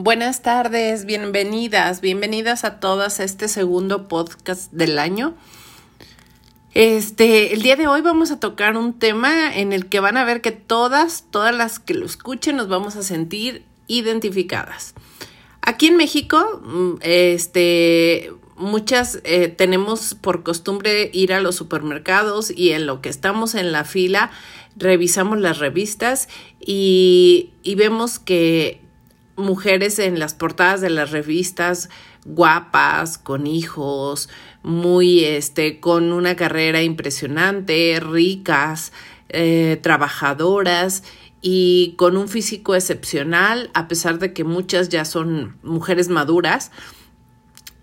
Buenas tardes, bienvenidas, bienvenidas a todas a este segundo podcast del año. Este, el día de hoy vamos a tocar un tema en el que van a ver que todas, todas las que lo escuchen nos vamos a sentir identificadas. Aquí en México, mm, este, muchas eh, tenemos por costumbre ir a los supermercados y en lo que estamos en la fila revisamos las revistas y, y vemos que mujeres en las portadas de las revistas guapas, con hijos, muy este, con una carrera impresionante, ricas, eh, trabajadoras y con un físico excepcional, a pesar de que muchas ya son mujeres maduras.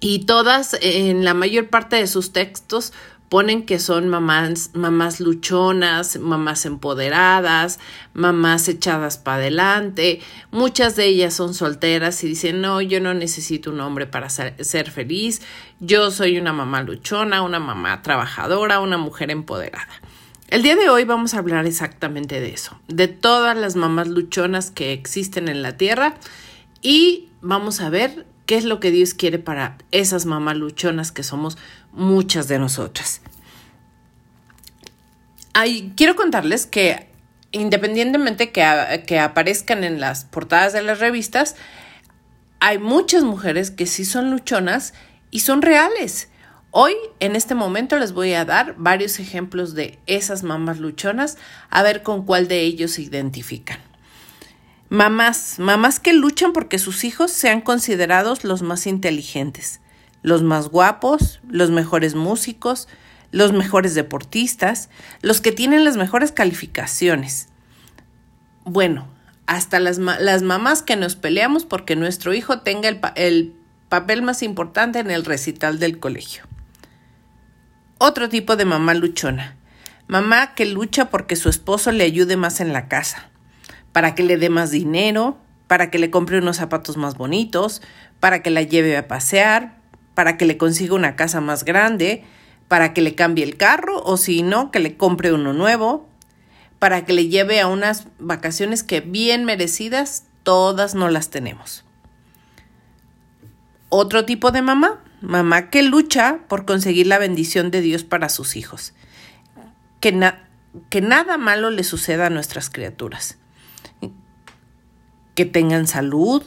Y todas, en la mayor parte de sus textos, ponen que son mamás, mamás luchonas, mamás empoderadas, mamás echadas para adelante. Muchas de ellas son solteras y dicen, no, yo no necesito un hombre para ser, ser feliz. Yo soy una mamá luchona, una mamá trabajadora, una mujer empoderada. El día de hoy vamos a hablar exactamente de eso, de todas las mamás luchonas que existen en la tierra y vamos a ver qué es lo que Dios quiere para esas mamás luchonas que somos muchas de nosotras. quiero contarles que independientemente que, que aparezcan en las portadas de las revistas, hay muchas mujeres que sí son luchonas y son reales. Hoy, en este momento, les voy a dar varios ejemplos de esas mamás luchonas, a ver con cuál de ellos se identifican. Mamás, mamás que luchan porque sus hijos sean considerados los más inteligentes, los más guapos, los mejores músicos, los mejores deportistas, los que tienen las mejores calificaciones. Bueno, hasta las, las mamás que nos peleamos porque nuestro hijo tenga el, el papel más importante en el recital del colegio. Otro tipo de mamá luchona. Mamá que lucha porque su esposo le ayude más en la casa para que le dé más dinero, para que le compre unos zapatos más bonitos, para que la lleve a pasear, para que le consiga una casa más grande, para que le cambie el carro o si no, que le compre uno nuevo, para que le lleve a unas vacaciones que bien merecidas todas no las tenemos. Otro tipo de mamá, mamá que lucha por conseguir la bendición de Dios para sus hijos. Que, que nada malo le suceda a nuestras criaturas que tengan salud,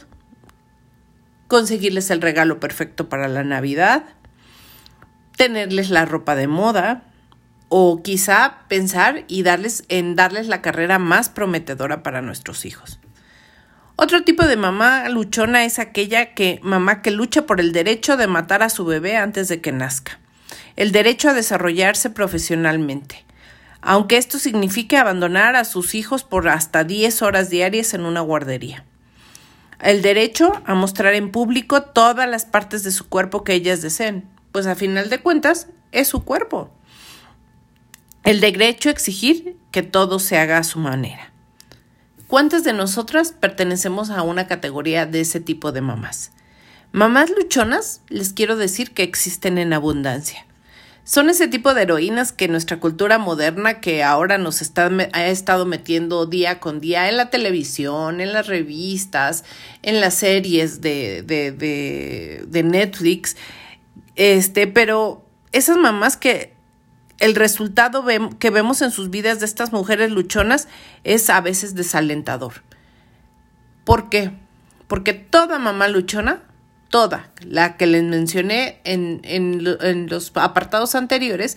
conseguirles el regalo perfecto para la Navidad, tenerles la ropa de moda o quizá pensar y darles en darles la carrera más prometedora para nuestros hijos. Otro tipo de mamá luchona es aquella que mamá que lucha por el derecho de matar a su bebé antes de que nazca, el derecho a desarrollarse profesionalmente, aunque esto signifique abandonar a sus hijos por hasta 10 horas diarias en una guardería. El derecho a mostrar en público todas las partes de su cuerpo que ellas deseen, pues a final de cuentas es su cuerpo. El derecho a exigir que todo se haga a su manera. ¿Cuántas de nosotras pertenecemos a una categoría de ese tipo de mamás? Mamás luchonas, les quiero decir que existen en abundancia. Son ese tipo de heroínas que nuestra cultura moderna, que ahora nos está, ha estado metiendo día con día en la televisión, en las revistas, en las series de, de, de, Netflix, este, pero esas mamás que el resultado que vemos en sus vidas de estas mujeres luchonas es a veces desalentador. ¿Por qué? Porque toda mamá luchona toda la que les mencioné en, los apartados anteriores,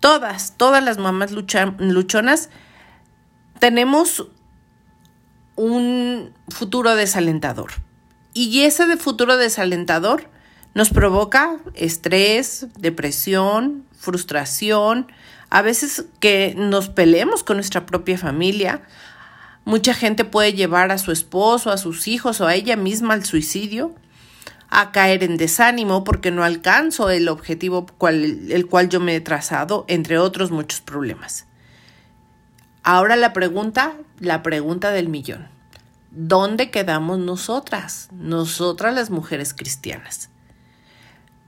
todas, todas las mamás luchonas, tenemos un futuro desalentador. Y ese de futuro desalentador nos provoca estrés, depresión, frustración, a veces que nos peleemos con nuestra propia familia. Mucha gente puede llevar a su esposo, a sus hijos o a ella misma al suicidio a caer en desánimo porque no alcanzo el objetivo el cual yo me he trazado, entre otros muchos problemas. Ahora la pregunta, la pregunta del millón. ¿Dónde quedamos nosotras, nosotras las mujeres cristianas?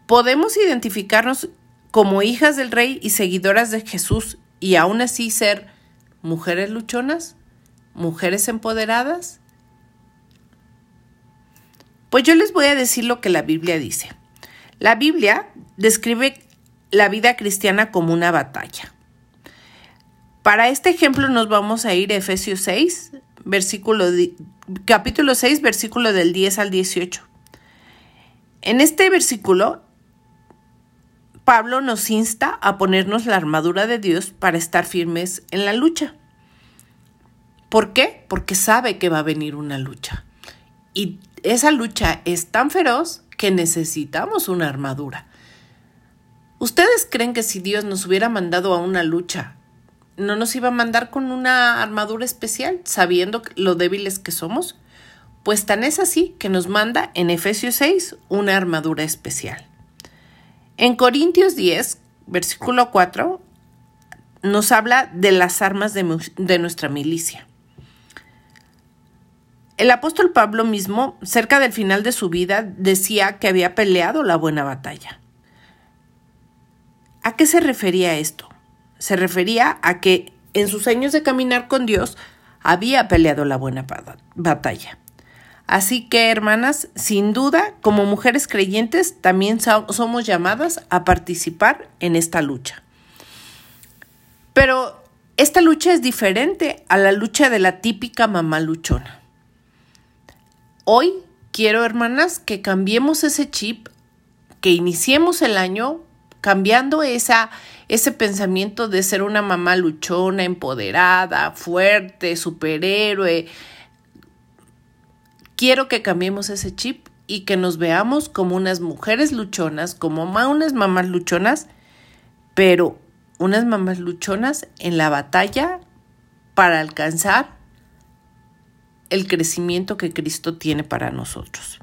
¿Podemos identificarnos como hijas del rey y seguidoras de Jesús y aún así ser mujeres luchonas, mujeres empoderadas? Pues yo les voy a decir lo que la Biblia dice. La Biblia describe la vida cristiana como una batalla. Para este ejemplo nos vamos a ir a Efesios 6, versículo capítulo 6, versículo del 10 al 18. En este versículo, Pablo nos insta a ponernos la armadura de Dios para estar firmes en la lucha. ¿Por qué? Porque sabe que va a venir una lucha. Y esa lucha es tan feroz que necesitamos una armadura. ¿Ustedes creen que si Dios nos hubiera mandado a una lucha, no nos iba a mandar con una armadura especial, sabiendo lo débiles que somos? Pues tan es así que nos manda en Efesios 6 una armadura especial. En Corintios 10, versículo 4, nos habla de las armas de, de nuestra milicia. El apóstol Pablo mismo, cerca del final de su vida, decía que había peleado la buena batalla. ¿A qué se refería esto? Se refería a que en sus años de caminar con Dios había peleado la buena batalla. Así que, hermanas, sin duda, como mujeres creyentes, también somos llamadas a participar en esta lucha. Pero esta lucha es diferente a la lucha de la típica mamá luchona. Hoy quiero, hermanas, que cambiemos ese chip, que iniciemos el año cambiando esa, ese pensamiento de ser una mamá luchona, empoderada, fuerte, superhéroe. Quiero que cambiemos ese chip y que nos veamos como unas mujeres luchonas, como unas mamás luchonas, pero unas mamás luchonas en la batalla para alcanzar el crecimiento que Cristo tiene para nosotros.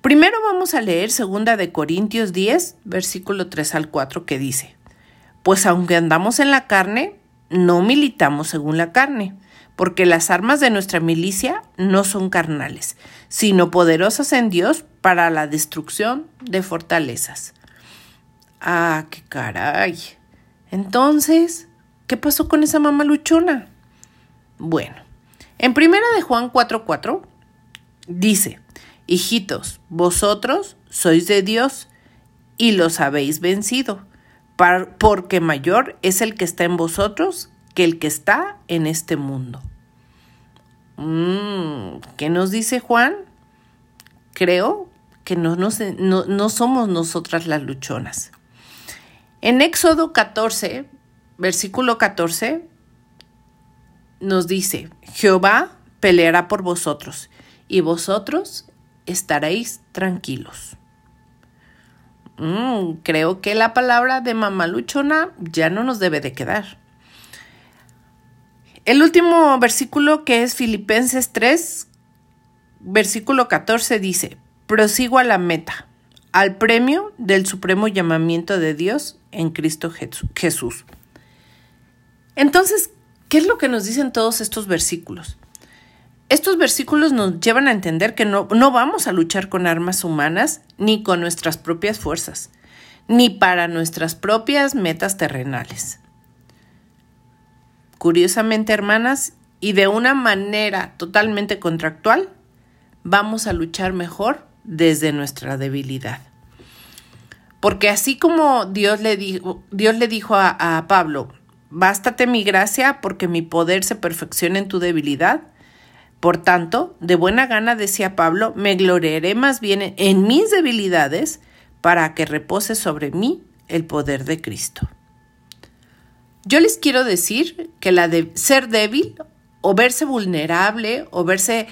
Primero vamos a leer segunda de Corintios 10, versículo 3 al 4 que dice: Pues aunque andamos en la carne, no militamos según la carne, porque las armas de nuestra milicia no son carnales, sino poderosas en Dios para la destrucción de fortalezas. Ah, qué caray. Entonces, ¿qué pasó con esa mamá luchona? Bueno, en primera de Juan 4:4 dice, Hijitos, vosotros sois de Dios y los habéis vencido, porque mayor es el que está en vosotros que el que está en este mundo. Mm, ¿Qué nos dice Juan? Creo que no, no somos nosotras las luchonas. En Éxodo 14, versículo 14, nos dice, Jehová peleará por vosotros y vosotros estaréis tranquilos. Mm, creo que la palabra de mamá luchona ya no nos debe de quedar. El último versículo que es Filipenses 3, versículo 14 dice, prosigo a la meta, al premio del supremo llamamiento de Dios en Cristo Jesús. Entonces, ¿Qué es lo que nos dicen todos estos versículos? Estos versículos nos llevan a entender que no, no, vamos a luchar con armas humanas ni con nuestras propias fuerzas, ni para nuestras propias metas terrenales. Curiosamente, hermanas, y de una manera totalmente contractual, vamos a luchar mejor desde nuestra debilidad. Porque así como Dios le dijo, Dios le dijo a, a Pablo, Bástate mi gracia porque mi poder se perfecciona en tu debilidad. Por tanto, de buena gana, decía Pablo, me gloriaré más bien en mis debilidades para que repose sobre mí el poder de Cristo. Yo les quiero decir que la de ser débil o verse vulnerable o verse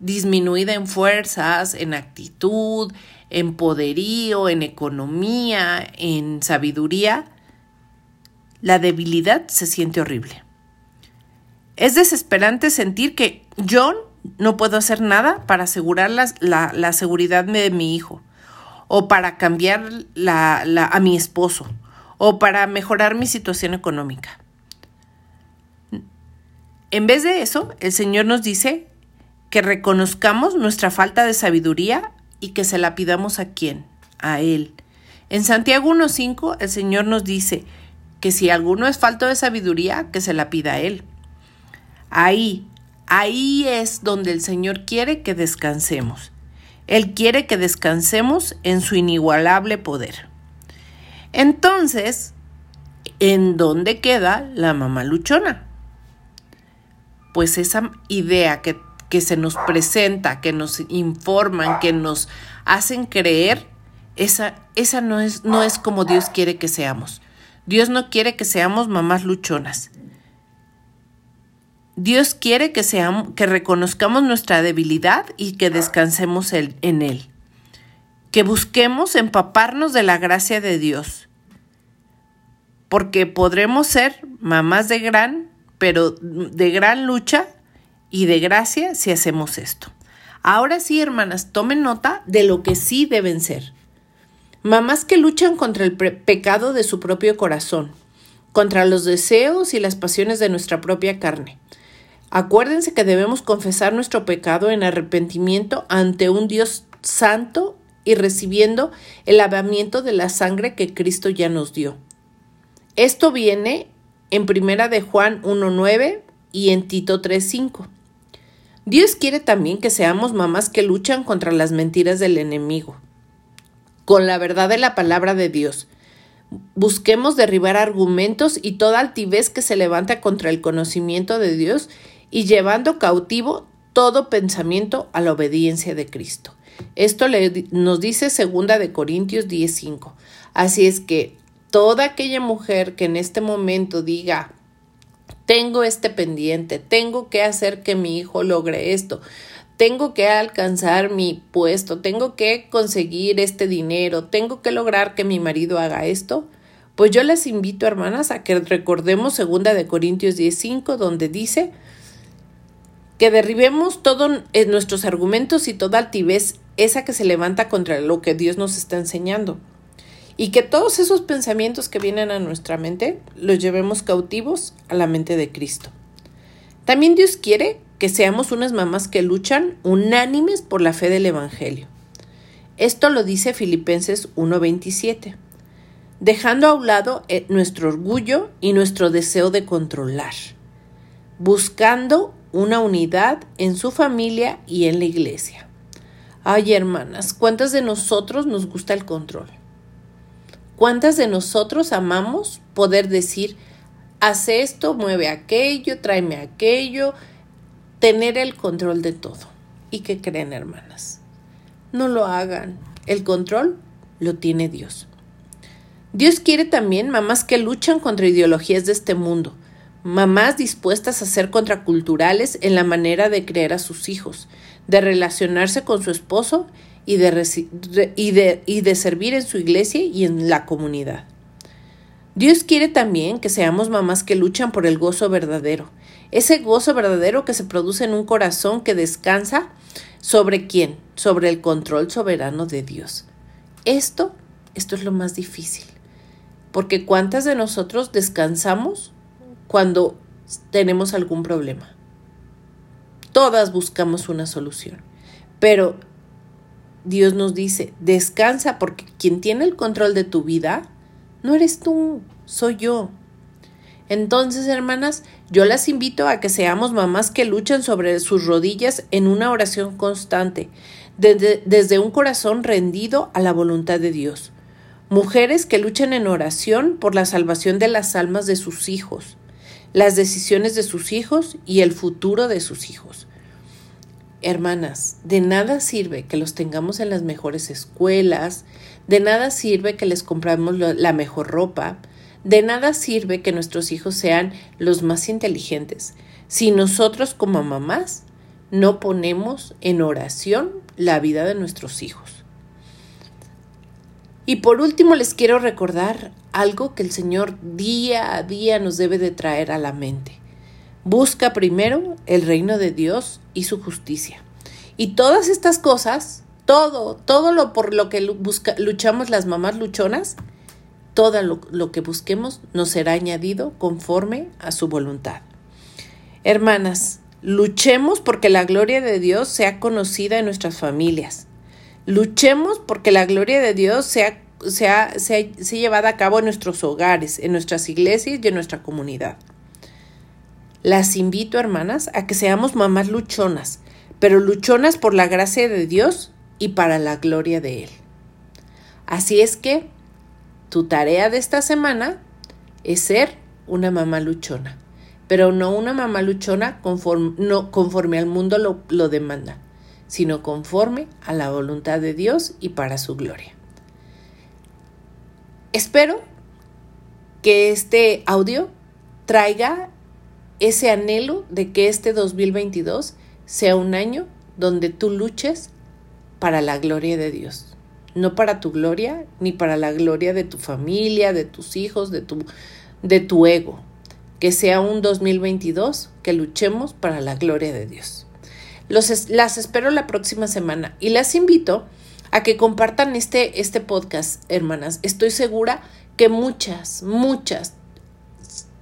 disminuida en fuerzas, en actitud, en poderío, en economía, en sabiduría, la debilidad se siente horrible. Es desesperante sentir que yo no puedo hacer nada para asegurar la, seguridad de mi hijo, o para cambiar a mi esposo, o para mejorar mi situación económica. En vez de eso, el Señor nos dice que reconozcamos nuestra falta de sabiduría y que se la pidamos a quién, a Él. En Santiago 1.5 el Señor nos dice, que si alguno es falto de sabiduría, que se la pida a Él. Ahí, ahí es donde el Señor quiere que descansemos, Él quiere que descansemos en su inigualable poder. Entonces, ¿en dónde queda la mamá luchona? Pues esa idea que, que se nos presenta, que nos informan, que nos hacen creer, esa, esa no, es, no es como Dios quiere que seamos. Dios no quiere que seamos mamás luchonas. Dios quiere que, seamos, que reconozcamos nuestra debilidad y que descansemos en Él. Que busquemos empaparnos de la gracia de Dios. Porque podremos ser mamás de gran, pero de gran lucha y de gracia si hacemos esto. Ahora sí, hermanas, tomen nota de lo que sí deben ser. Mamás que luchan contra el pecado de su propio corazón, contra los deseos y las pasiones de nuestra propia carne. Acuérdense que debemos confesar nuestro pecado en arrepentimiento ante un Dios santo y recibiendo el lavamiento de la sangre que Cristo ya nos dio. Esto viene en Primera de Juan 1.9 y en Tito 3.5. Dios quiere también que seamos mamás que luchan contra las mentiras del enemigo con la verdad de la palabra de Dios. Busquemos derribar argumentos y toda altivez que se levanta contra el conocimiento de Dios y llevando cautivo todo pensamiento a la obediencia de Cristo. Esto nos dice segunda de Corintios 10:5. Así es que toda aquella mujer que en este momento diga tengo este pendiente, tengo que hacer que mi hijo logre esto, tengo que alcanzar mi puesto, tengo que conseguir este dinero, tengo que lograr que mi marido haga esto, pues yo les invito, hermanas, a que recordemos segunda de Corintios 10:5, donde dice que derribemos todos nuestros argumentos y toda altivez esa que se levanta contra lo que Dios nos está enseñando. Y que todos esos pensamientos que vienen a nuestra mente los llevemos cautivos a la mente de Cristo. También Dios quiere que seamos unas mamás que luchan unánimes por la fe del Evangelio. Esto lo dice Filipenses 1:27, dejando a un lado eh, nuestro orgullo y nuestro deseo de controlar, buscando una unidad en su familia y en la iglesia. Ay, hermanas, ¿cuántas de nosotros nos gusta el control? ¿Cuántas de nosotros amamos poder decir, haz esto, mueve aquello, tráeme aquello, tener el control de todo. ¿Y qué creen, hermanas? No lo hagan. El control lo tiene Dios. Dios quiere también mamás que luchan contra ideologías de este mundo, mamás dispuestas a ser contraculturales en la manera de creer a sus hijos, de relacionarse con su esposo y de, y de, y de servir en su iglesia y en la comunidad. Dios quiere también que seamos mamás que luchan por el gozo verdadero, ese gozo verdadero que se produce en un corazón que descansa sobre quién, sobre el control soberano de Dios. Esto, esto es lo más difícil, porque ¿cuántas de nosotros descansamos cuando tenemos algún problema? Todas buscamos una solución, pero Dios nos dice, descansa porque quien tiene el control de tu vida no eres tú, soy yo. Entonces, hermanas, yo las invito a que seamos mamás que luchan sobre sus rodillas en una oración constante, desde, desde, un corazón rendido a la voluntad de Dios. Mujeres que luchan en oración por la salvación de las almas de sus hijos, las decisiones de sus hijos y el futuro de sus hijos. Hermanas, de nada sirve que los tengamos en las mejores escuelas, de nada sirve que les compramos la mejor ropa, de nada sirve que nuestros hijos sean los más inteligentes si nosotros como mamás no ponemos en oración la vida de nuestros hijos. Y por último les quiero recordar algo que el Señor día a día nos debe de traer a la mente. Busca primero el reino de Dios y su justicia. Y todas estas cosas, todo, todo lo por lo que luchamos las mamás luchonas, todo lo, que busquemos nos será añadido conforme a su voluntad. Hermanas, luchemos porque la gloria de Dios sea conocida en nuestras familias. Luchemos porque la gloria de Dios sea, sea, sea, sea llevada a cabo en nuestros hogares, en nuestras iglesias y en nuestra comunidad. Las invito, hermanas, a que seamos mamás luchonas, pero luchonas por la gracia de Dios y para la gloria de Él. Así es que tu tarea de esta semana es ser una mamá luchona, pero no una mamá luchona conforme, no, conforme al mundo lo, lo demanda, sino conforme a la voluntad de Dios y para su gloria. Espero que este audio traiga ese anhelo de que este 2022 sea un año donde tú luches para la gloria de Dios. No para tu gloria, ni para la gloria de tu familia, de tus hijos, de tu, de tu ego. Que sea un 2022 que luchemos para la gloria de Dios. Los, las espero la próxima semana y las invito a que compartan este, este podcast, hermanas. Estoy segura que muchas, muchas,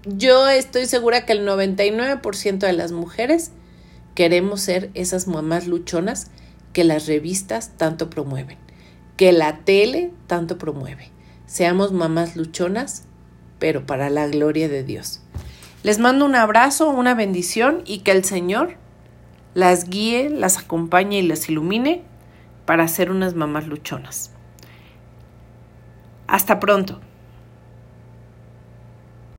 yo estoy segura que el 99% de las mujeres queremos ser esas mamás luchonas que las revistas tanto promueven, que la tele tanto promueve. Seamos mamás luchonas, pero para la gloria de Dios. Les mando un abrazo, una bendición y que el Señor las guíe, las acompañe y las ilumine para ser unas mamás luchonas. Hasta pronto.